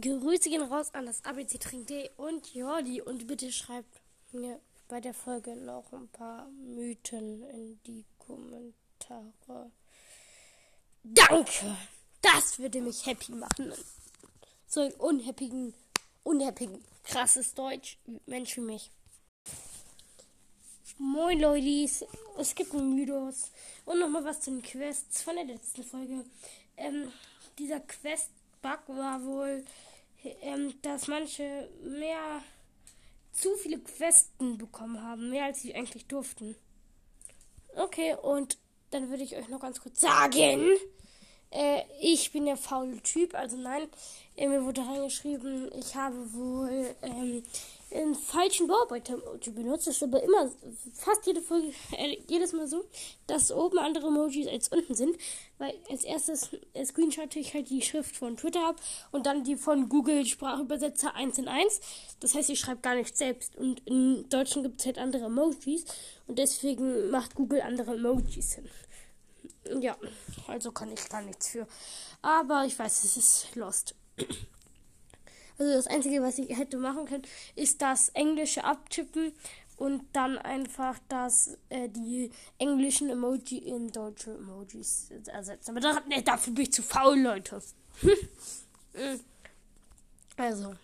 Grüße gehen raus an das ABC Trink.de und Jordi. Und bitte schreibt mir bei der Folge noch ein paar Mythen in die Kommentare. Danke! Das würde mich happy machen. So ein unhappigen, unhappigen, krasses Deutsch. Mensch wie mich. Moin Leute, es gibt ein Mythos und nochmal was zu den Quests von der letzten Folge. Ähm, dieser Quest-Bug war wohl, ähm, dass manche mehr zu viele Questen bekommen haben, mehr als sie eigentlich durften. Okay, und dann würde ich euch noch ganz kurz sagen, äh, ich bin der faule Typ, also nein, äh, mir wurde reingeschrieben, ich habe wohl ähm, einen falschen Bauarbeiter-Emoji benutzt. Das ist aber immer, fast jede Folge, äh, jedes Mal so, dass oben andere Emojis als unten sind. Weil als erstes äh, screenshotte ich halt die Schrift von Twitter ab und dann die von Google Sprachübersetzer 1 in 1. Das heißt, ich schreibe gar nicht selbst. Und im Deutschen gibt es halt andere Emojis und deswegen macht Google andere Emojis hin. Ja, also kann ich gar nichts für. Aber ich weiß, es ist lost. Also das Einzige, was ich hätte machen können, ist das Englische abtippen und dann einfach das, äh, die englischen Emoji in deutsche Emojis ersetzen. Aber da, nee, dafür bin ich zu faul, Leute. also,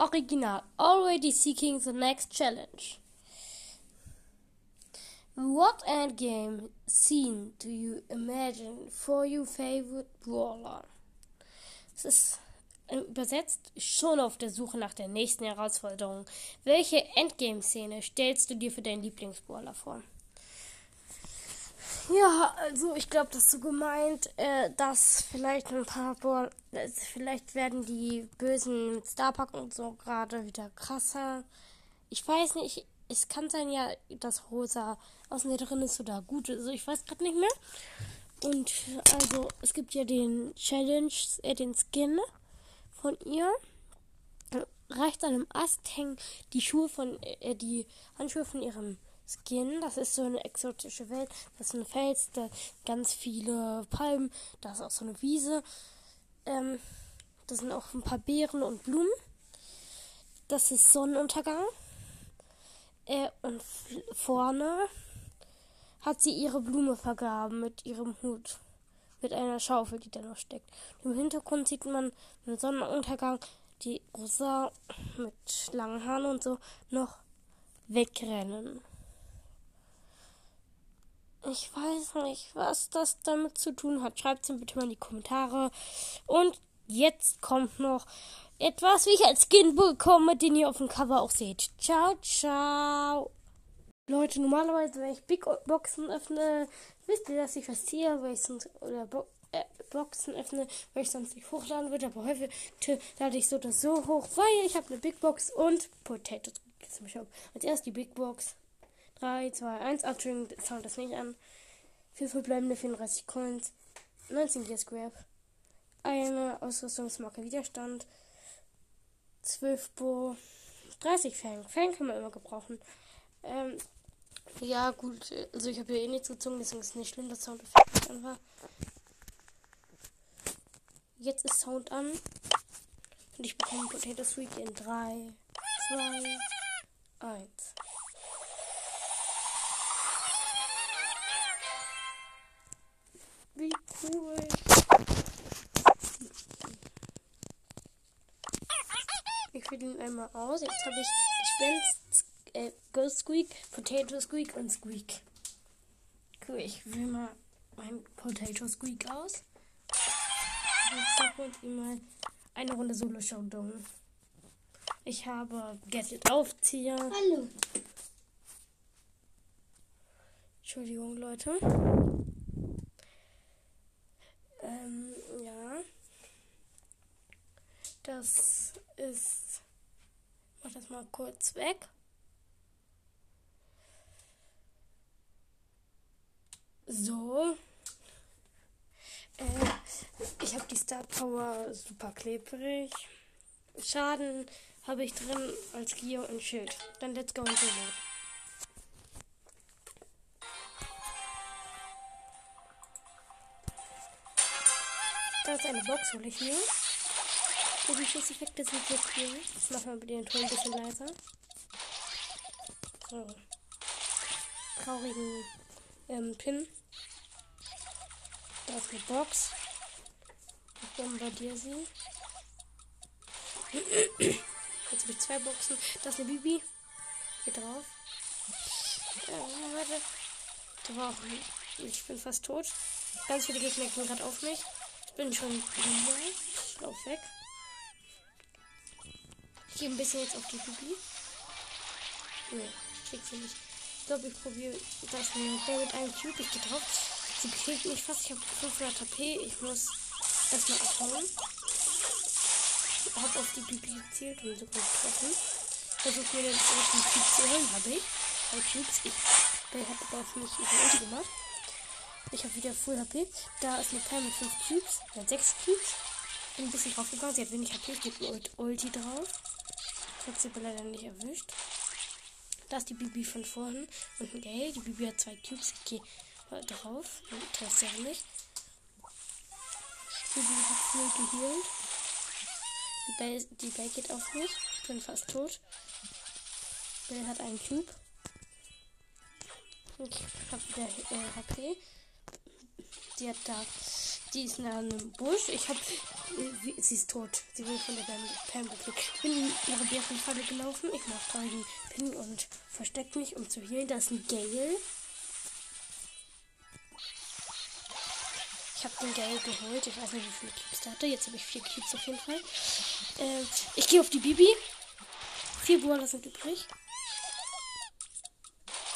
Original. Already seeking the next challenge. What endgame scene do you imagine for your favorite brawler? Es ist äh, übersetzt schon auf der Suche nach der nächsten Herausforderung. Welche Endgame-Szene stellst du dir für deinen Lieblingsbrawler vor? Ja, also ich glaube, das ist so gemeint, äh, dass vielleicht ein paar Brawler, äh, vielleicht werden die Bösen Starpack und so gerade wieder krasser. Ich weiß nicht, es kann sein ja, dass Rosa außen drin ist oder gut. Also ich weiß gerade nicht mehr. Und also es gibt ja den Challenge, äh, den Skin von ihr. Rechts an einem Ast hängen die Schuhe von, äh, die Handschuhe von ihrem Skin. Das ist so eine exotische Welt. Das ist ein Fels, da ganz viele Palmen. Da ist auch so eine Wiese. Ähm, da sind auch ein paar Beeren und Blumen. Das ist Sonnenuntergang. Äh, und vorne hat sie ihre Blume vergraben mit ihrem Hut. Mit einer Schaufel, die da noch steckt. Im Hintergrund sieht man den Sonnenuntergang, die Rosa mit langen Haaren und so noch wegrennen. Ich weiß nicht, was das damit zu tun hat. Schreibt es mir bitte mal in die Kommentare. Und jetzt kommt noch etwas, wie ich als Skin bekomme, den ihr auf dem Cover auch seht. Ciao, ciao. Leute, normalerweise, wenn ich Big Boxen öffne, wisst ihr, dass ich was ziehe, weil ich sonst, oder Bo äh, Boxen öffne, weil ich sonst nicht hochladen würde, aber heute lade ich so das so hoch, weil ich habe eine Big Box und Potatoes zum Shop. Als erst die Big Box. 3, 2, 1, Abtüren, schaut das nicht an. 4 verbleibende 34 Coins, 19 Gear Scrap, eine Ausrüstungsmarke Widerstand, 12 Bo, 30 Fang. Fang kann man immer gebrauchen. Ähm, ja, gut. Also, ich habe hier eh nichts gezogen, deswegen ist es nicht schlimm, dass Soundeffekt nicht an war. Jetzt ist Sound an. Und ich bekomme Potato Sweet in 3, 2, 1. Wie cool. Ich will ihn einmal aus. Jetzt habe ich Gespenst, äh, Ghost Squeak, Potato Squeak und Squeak. Cool, ich will mal mein Potato Squeak aus. Ich sag uns mal eine Runde Solo Showdown. Ich habe Gadget Aufzieher. Hallo. Entschuldigung, Leute. Ähm, ja. Das ist. Ich mach das mal kurz weg. So. Äh, ich habe die Star Power super klebrig. Schaden habe ich drin als Gio und Schild. Dann let's go in Solo. Da ist eine Box, hole ich mir. Die Schusseffekte sind so cool. Das machen wir mit den Ton ein bisschen leiser. So. Traurigen ähm, Pin. Eine Box. Ich bombardiere sie. Jetzt habe ich zwei Boxen. Da ist eine Bibi. Geht drauf. Äh, warte. Da war auch ein, Ich bin fast tot. Ganz viele Gegner gehen gerade auf mich. Ich bin schon. Ich lauf weg. Ich gehe ein bisschen jetzt auf die Bibi. Nee, krieg sie nicht. Ich glaube, ich probiere das mit einem Cube. Ich gehe drauf. Sie kriegt mich fast. Ich habe 500 HP. Ich muss erstmal abhauen. Ich habe auf die Bibi gezielt und sogar getroffen. Versuche mir den ersten Cube zu holen. Habe ich. Drei Cubes. Ich hat aber auf mich Ulti gemacht. Ich habe wieder Full HP. Da ist eine Pam mit 5 Cubes. Nein, 6 Cubes. Bin ein bisschen drauf gegangen. Sie hat wenig HP. Geht ein Ulti drauf. Ich habe sie aber leider nicht erwischt. Da ist die Bibi von vorhin. Und ein Gale. Die Bibi hat zwei Cubes. Ich mal drauf. Die Bibi hat viel geheilt. Die Bell, die Bell geht auf mich. Ich bin fast tot. Bell hat einen Cube. Ich hab wieder äh, HP. Die hat da. Die ist in einem Busch. Ich hab. Äh, sie ist tot. Sie wurde von der Pam gekriegt. Ich bin in ihre Bärenfalle gelaufen. Ich mach da den Pin und versteck mich, um zu healen. Da ist ein Gale. Ich habe den Gale geholt. Ich weiß nicht, wie viele Cubes der hatte. Jetzt habe ich vier Cubes auf jeden Fall. Äh, ich gehe auf die Bibi. Vier Brawler sind übrig.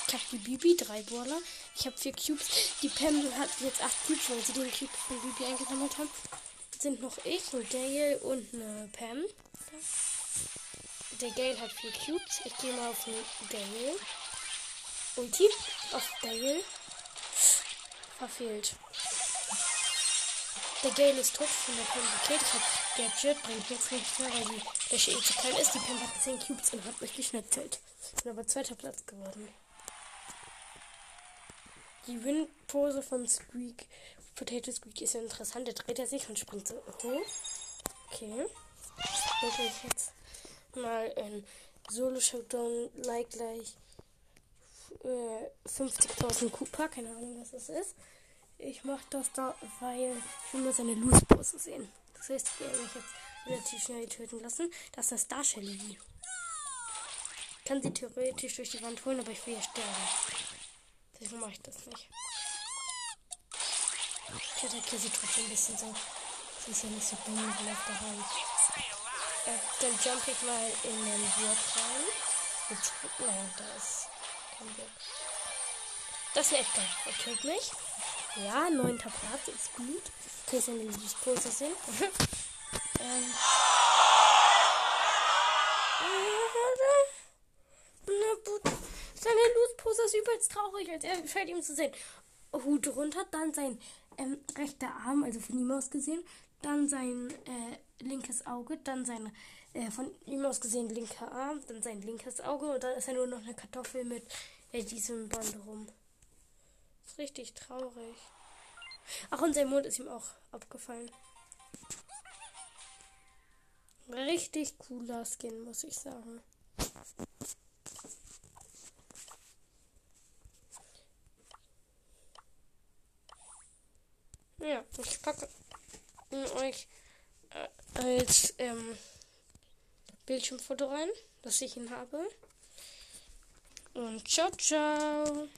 Ich habe die Bibi, drei Brawler. Ich habe vier Cubes. Die Pam hat jetzt acht Cubes, weil sie den Cube von Bibi eingesammelt haben. Sind noch ich, ein Gale und eine Pam. Der Gale hat vier Cubes. Ich gehe mal auf den Gale. Ulti auf Gale. Verfehlt. Der Gale ist tot von der. Ich hab Gadget, bringt jetzt nichts mehr, weil die Fläche eh zu klein ist. Die Pam hat 10 Cubes und hat mich geschnitzelt. Ich bin aber zweiter Platz geworden. Die Windpose von Squeak, Potato Squeak ist ja interessant. Der dreht er sich und springt so hoch. Okay. Mache ich jetzt mal ein Solo-Showdown like gleich äh, 50.000 Cooper. Keine Ahnung, was das ist. Ich mache das da, weil ich will nur seine Loose-Pose sehen. Das heißt, ich werde mich jetzt relativ schnell töten lassen. Das ist Star Shelly. Kann sie theoretisch durch die Wand holen, aber ich will ja sterben. Deswegen mache ich das nicht. Ich attackiere sie trotzdem ein bisschen so. Sie ist ja nicht so dumm wie auf der Hand. Äh, dann jump ich mal in den Block rein. Jetzt, naja, da ist kein Block. Das ist ein echter. Er killt mich. Ja, neunter Platz ist gut. Okay, ich eine Pose sehen. ähm. Seine Loose-Pose ist übelst traurig, als er fällt ihm zu sehen. Hut runter, dann sein ähm, rechter Arm, also von ihm aus gesehen, dann sein äh, linkes Auge, dann sein äh, von ihm aus gesehen linker Arm, dann sein linkes Auge und dann ist er nur noch eine Kartoffel mit äh, diesem Band rum. Ist richtig traurig. Ach, und sein Mund ist ihm auch abgefallen. Richtig cooler Skin, muss ich sagen. Ja, ich packe euch äh, als ähm, Bildschirmfoto rein, dass ich ihn habe. Und ciao, ciao.